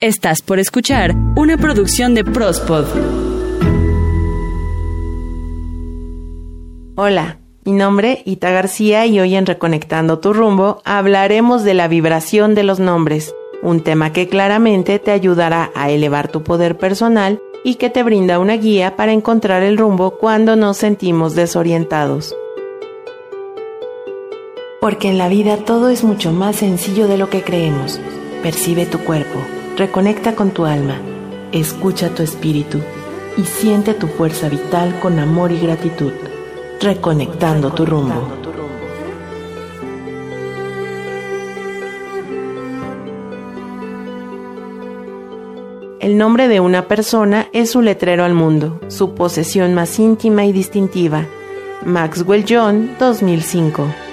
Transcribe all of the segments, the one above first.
Estás por escuchar una producción de Prospod. Hola, mi nombre Ita García y hoy en Reconectando tu rumbo hablaremos de la vibración de los nombres, un tema que claramente te ayudará a elevar tu poder personal y que te brinda una guía para encontrar el rumbo cuando nos sentimos desorientados. Porque en la vida todo es mucho más sencillo de lo que creemos. Percibe tu cuerpo Reconecta con tu alma, escucha tu espíritu y siente tu fuerza vital con amor y gratitud, reconectando tu rumbo. El nombre de una persona es su letrero al mundo, su posesión más íntima y distintiva. Maxwell John, 2005.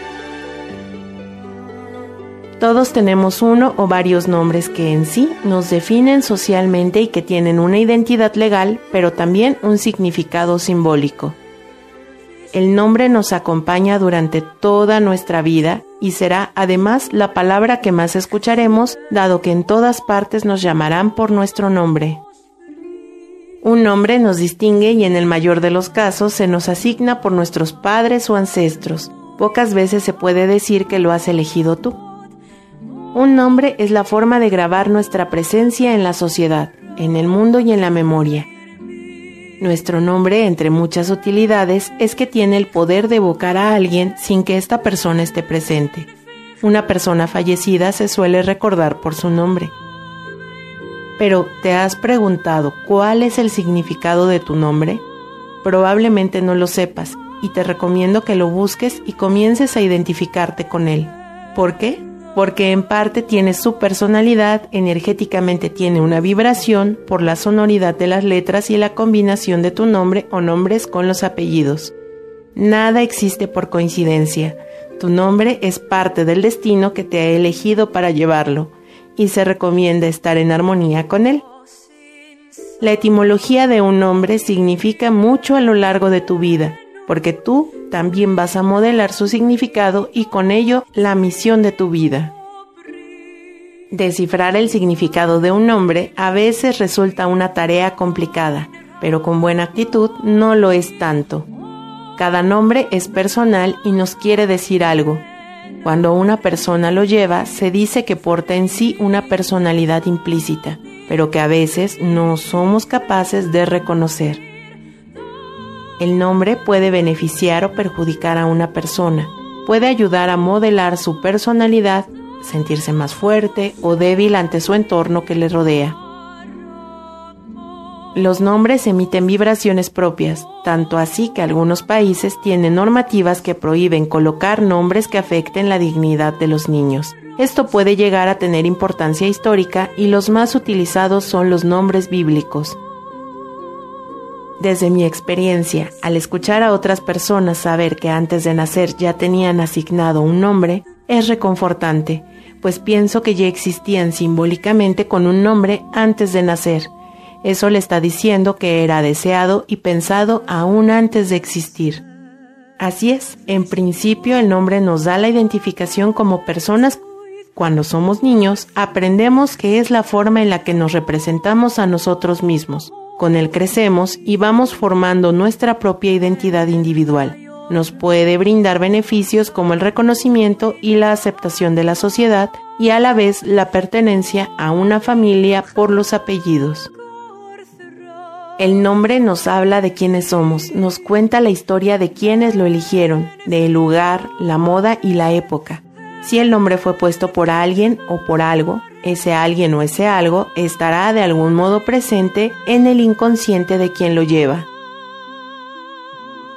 Todos tenemos uno o varios nombres que en sí nos definen socialmente y que tienen una identidad legal, pero también un significado simbólico. El nombre nos acompaña durante toda nuestra vida y será además la palabra que más escucharemos, dado que en todas partes nos llamarán por nuestro nombre. Un nombre nos distingue y en el mayor de los casos se nos asigna por nuestros padres o ancestros. Pocas veces se puede decir que lo has elegido tú. Un nombre es la forma de grabar nuestra presencia en la sociedad, en el mundo y en la memoria. Nuestro nombre, entre muchas utilidades, es que tiene el poder de evocar a alguien sin que esta persona esté presente. Una persona fallecida se suele recordar por su nombre. Pero, ¿te has preguntado cuál es el significado de tu nombre? Probablemente no lo sepas y te recomiendo que lo busques y comiences a identificarte con él. ¿Por qué? Porque en parte tiene su personalidad, energéticamente tiene una vibración por la sonoridad de las letras y la combinación de tu nombre o nombres con los apellidos. Nada existe por coincidencia. Tu nombre es parte del destino que te ha elegido para llevarlo, y se recomienda estar en armonía con él. La etimología de un nombre significa mucho a lo largo de tu vida, porque tú también vas a modelar su significado y con ello la misión de tu vida. Descifrar el significado de un nombre a veces resulta una tarea complicada, pero con buena actitud no lo es tanto. Cada nombre es personal y nos quiere decir algo. Cuando una persona lo lleva, se dice que porta en sí una personalidad implícita, pero que a veces no somos capaces de reconocer. El nombre puede beneficiar o perjudicar a una persona, puede ayudar a modelar su personalidad, sentirse más fuerte o débil ante su entorno que le rodea. Los nombres emiten vibraciones propias, tanto así que algunos países tienen normativas que prohíben colocar nombres que afecten la dignidad de los niños. Esto puede llegar a tener importancia histórica y los más utilizados son los nombres bíblicos. Desde mi experiencia, al escuchar a otras personas saber que antes de nacer ya tenían asignado un nombre, es reconfortante, pues pienso que ya existían simbólicamente con un nombre antes de nacer. Eso le está diciendo que era deseado y pensado aún antes de existir. Así es, en principio el nombre nos da la identificación como personas. Cuando somos niños, aprendemos que es la forma en la que nos representamos a nosotros mismos. Con él crecemos y vamos formando nuestra propia identidad individual. Nos puede brindar beneficios como el reconocimiento y la aceptación de la sociedad y a la vez la pertenencia a una familia por los apellidos. El nombre nos habla de quiénes somos, nos cuenta la historia de quienes lo eligieron, del lugar, la moda y la época. Si el nombre fue puesto por alguien o por algo, ese alguien o ese algo estará de algún modo presente en el inconsciente de quien lo lleva.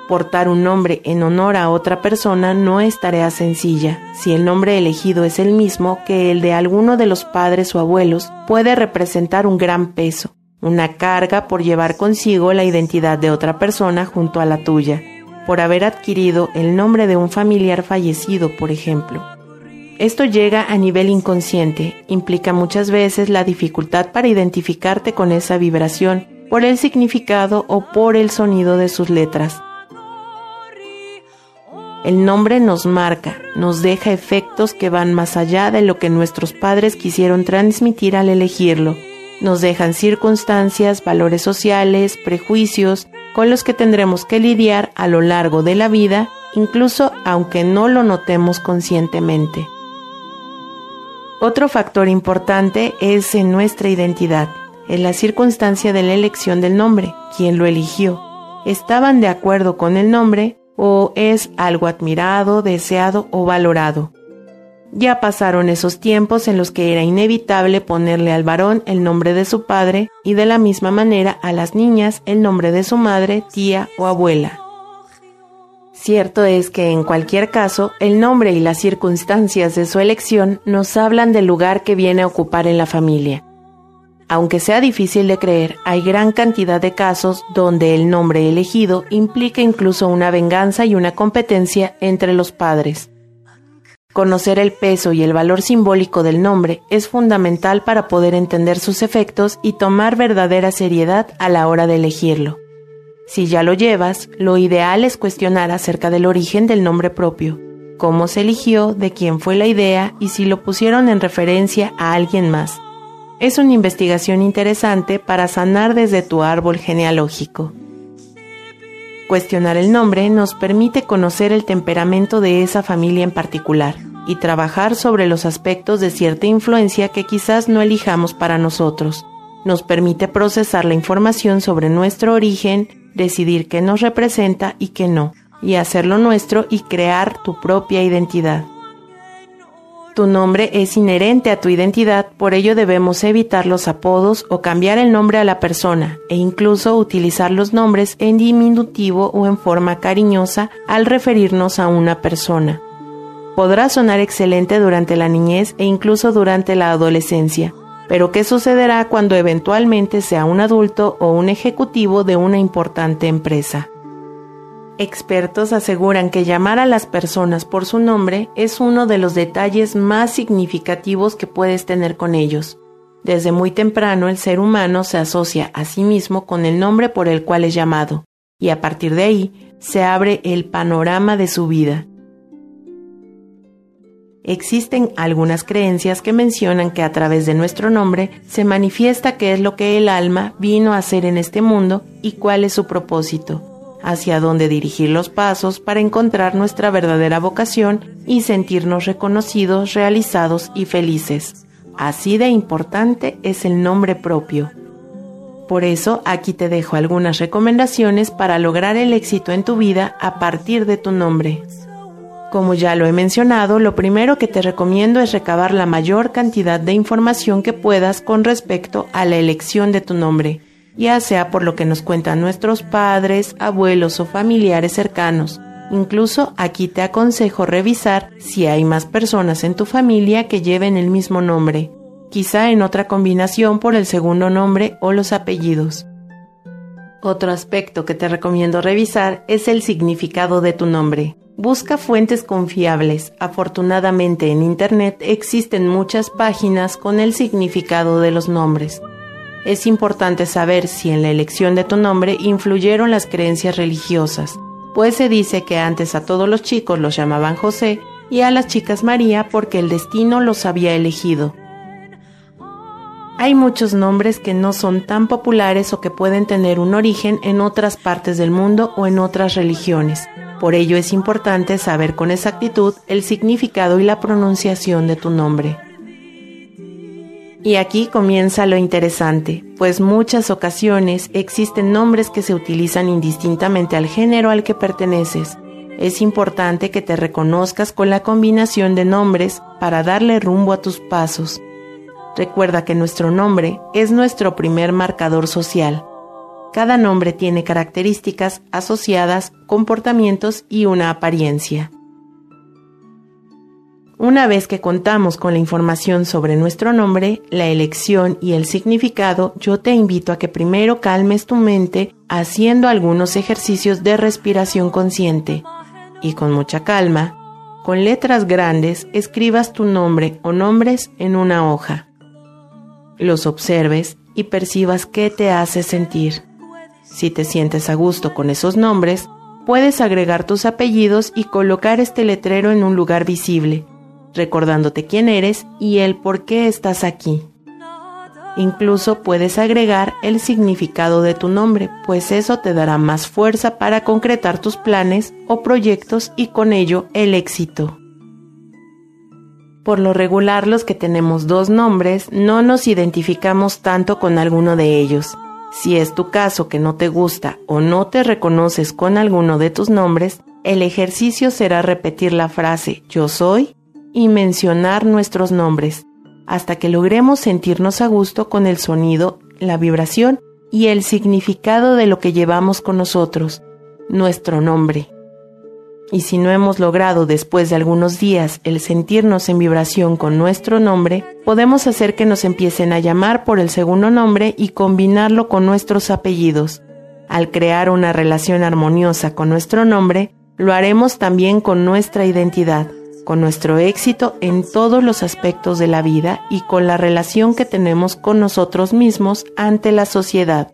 Portar un nombre en honor a otra persona no es tarea sencilla. Si el nombre elegido es el mismo que el de alguno de los padres o abuelos, puede representar un gran peso, una carga por llevar consigo la identidad de otra persona junto a la tuya, por haber adquirido el nombre de un familiar fallecido, por ejemplo. Esto llega a nivel inconsciente, implica muchas veces la dificultad para identificarte con esa vibración, por el significado o por el sonido de sus letras. El nombre nos marca, nos deja efectos que van más allá de lo que nuestros padres quisieron transmitir al elegirlo. Nos dejan circunstancias, valores sociales, prejuicios, con los que tendremos que lidiar a lo largo de la vida, incluso aunque no lo notemos conscientemente. Otro factor importante es en nuestra identidad, en la circunstancia de la elección del nombre, quien lo eligió. ¿Estaban de acuerdo con el nombre o es algo admirado, deseado o valorado? Ya pasaron esos tiempos en los que era inevitable ponerle al varón el nombre de su padre y de la misma manera a las niñas el nombre de su madre, tía o abuela. Cierto es que en cualquier caso, el nombre y las circunstancias de su elección nos hablan del lugar que viene a ocupar en la familia. Aunque sea difícil de creer, hay gran cantidad de casos donde el nombre elegido implica incluso una venganza y una competencia entre los padres. Conocer el peso y el valor simbólico del nombre es fundamental para poder entender sus efectos y tomar verdadera seriedad a la hora de elegirlo. Si ya lo llevas, lo ideal es cuestionar acerca del origen del nombre propio, cómo se eligió, de quién fue la idea y si lo pusieron en referencia a alguien más. Es una investigación interesante para sanar desde tu árbol genealógico. Cuestionar el nombre nos permite conocer el temperamento de esa familia en particular y trabajar sobre los aspectos de cierta influencia que quizás no elijamos para nosotros. Nos permite procesar la información sobre nuestro origen, decidir qué nos representa y qué no, y hacerlo nuestro y crear tu propia identidad. Tu nombre es inherente a tu identidad, por ello debemos evitar los apodos o cambiar el nombre a la persona e incluso utilizar los nombres en diminutivo o en forma cariñosa al referirnos a una persona. Podrá sonar excelente durante la niñez e incluso durante la adolescencia, pero ¿qué sucederá cuando eventualmente sea un adulto o un ejecutivo de una importante empresa? Expertos aseguran que llamar a las personas por su nombre es uno de los detalles más significativos que puedes tener con ellos. Desde muy temprano el ser humano se asocia a sí mismo con el nombre por el cual es llamado, y a partir de ahí se abre el panorama de su vida. Existen algunas creencias que mencionan que a través de nuestro nombre se manifiesta qué es lo que el alma vino a hacer en este mundo y cuál es su propósito, hacia dónde dirigir los pasos para encontrar nuestra verdadera vocación y sentirnos reconocidos, realizados y felices. Así de importante es el nombre propio. Por eso aquí te dejo algunas recomendaciones para lograr el éxito en tu vida a partir de tu nombre. Como ya lo he mencionado, lo primero que te recomiendo es recabar la mayor cantidad de información que puedas con respecto a la elección de tu nombre, ya sea por lo que nos cuentan nuestros padres, abuelos o familiares cercanos. Incluso aquí te aconsejo revisar si hay más personas en tu familia que lleven el mismo nombre, quizá en otra combinación por el segundo nombre o los apellidos. Otro aspecto que te recomiendo revisar es el significado de tu nombre. Busca fuentes confiables. Afortunadamente en Internet existen muchas páginas con el significado de los nombres. Es importante saber si en la elección de tu nombre influyeron las creencias religiosas, pues se dice que antes a todos los chicos los llamaban José y a las chicas María porque el destino los había elegido. Hay muchos nombres que no son tan populares o que pueden tener un origen en otras partes del mundo o en otras religiones. Por ello es importante saber con exactitud el significado y la pronunciación de tu nombre. Y aquí comienza lo interesante, pues muchas ocasiones existen nombres que se utilizan indistintamente al género al que perteneces. Es importante que te reconozcas con la combinación de nombres para darle rumbo a tus pasos. Recuerda que nuestro nombre es nuestro primer marcador social. Cada nombre tiene características asociadas, comportamientos y una apariencia. Una vez que contamos con la información sobre nuestro nombre, la elección y el significado, yo te invito a que primero calmes tu mente haciendo algunos ejercicios de respiración consciente y con mucha calma, con letras grandes, escribas tu nombre o nombres en una hoja. Los observes y percibas qué te hace sentir. Si te sientes a gusto con esos nombres, puedes agregar tus apellidos y colocar este letrero en un lugar visible, recordándote quién eres y el por qué estás aquí. Incluso puedes agregar el significado de tu nombre, pues eso te dará más fuerza para concretar tus planes o proyectos y con ello el éxito. Por lo regular los que tenemos dos nombres no nos identificamos tanto con alguno de ellos. Si es tu caso que no te gusta o no te reconoces con alguno de tus nombres, el ejercicio será repetir la frase yo soy y mencionar nuestros nombres hasta que logremos sentirnos a gusto con el sonido, la vibración y el significado de lo que llevamos con nosotros, nuestro nombre. Y si no hemos logrado después de algunos días el sentirnos en vibración con nuestro nombre, podemos hacer que nos empiecen a llamar por el segundo nombre y combinarlo con nuestros apellidos. Al crear una relación armoniosa con nuestro nombre, lo haremos también con nuestra identidad con nuestro éxito en todos los aspectos de la vida y con la relación que tenemos con nosotros mismos ante la sociedad.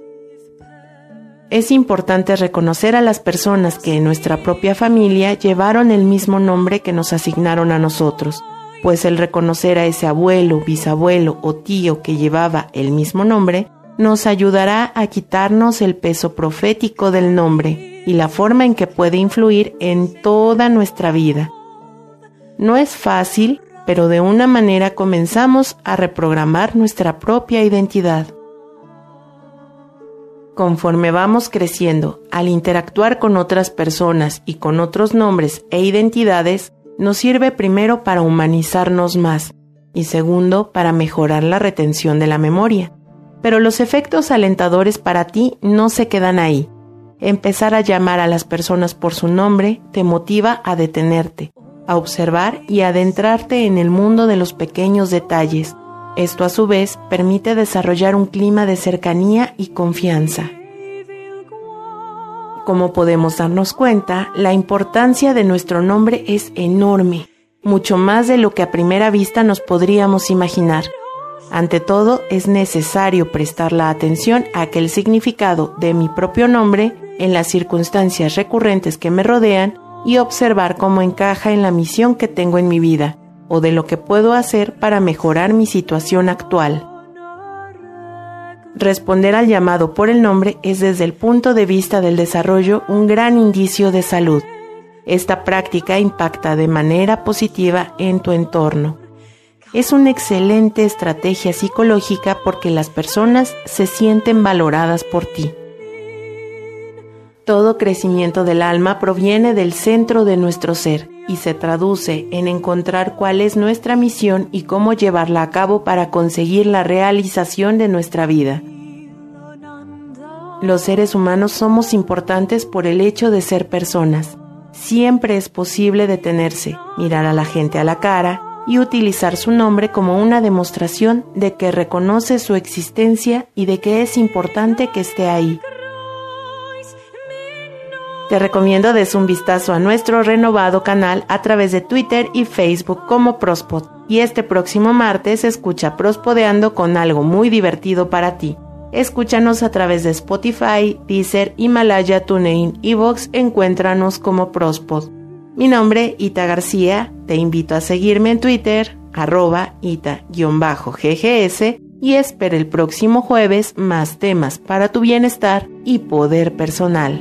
Es importante reconocer a las personas que en nuestra propia familia llevaron el mismo nombre que nos asignaron a nosotros, pues el reconocer a ese abuelo, bisabuelo o tío que llevaba el mismo nombre nos ayudará a quitarnos el peso profético del nombre y la forma en que puede influir en toda nuestra vida no es fácil, pero de una manera comenzamos a reprogramar nuestra propia identidad. Conforme vamos creciendo, al interactuar con otras personas y con otros nombres e identidades, nos sirve primero para humanizarnos más y segundo para mejorar la retención de la memoria. Pero los efectos alentadores para ti no se quedan ahí. Empezar a llamar a las personas por su nombre te motiva a detenerte, a observar y adentrarte en el mundo de los pequeños detalles. Esto a su vez permite desarrollar un clima de cercanía y confianza. Como podemos darnos cuenta, la importancia de nuestro nombre es enorme, mucho más de lo que a primera vista nos podríamos imaginar. Ante todo, es necesario prestar la atención a que el significado de mi propio nombre, en las circunstancias recurrentes que me rodean, y observar cómo encaja en la misión que tengo en mi vida o de lo que puedo hacer para mejorar mi situación actual. Responder al llamado por el nombre es desde el punto de vista del desarrollo un gran indicio de salud. Esta práctica impacta de manera positiva en tu entorno. Es una excelente estrategia psicológica porque las personas se sienten valoradas por ti. Todo crecimiento del alma proviene del centro de nuestro ser y se traduce en encontrar cuál es nuestra misión y cómo llevarla a cabo para conseguir la realización de nuestra vida. Los seres humanos somos importantes por el hecho de ser personas. Siempre es posible detenerse, mirar a la gente a la cara y utilizar su nombre como una demostración de que reconoce su existencia y de que es importante que esté ahí. Te recomiendo des un vistazo a nuestro renovado canal a través de Twitter y Facebook como Prospod. Y este próximo martes escucha Prospodeando con algo muy divertido para ti. Escúchanos a través de Spotify, Deezer, Himalaya, TuneIn y Vox. Encuéntranos como Prospod. Mi nombre, Ita García. Te invito a seguirme en Twitter, arroba ita-ggs y espera el próximo jueves más temas para tu bienestar y poder personal.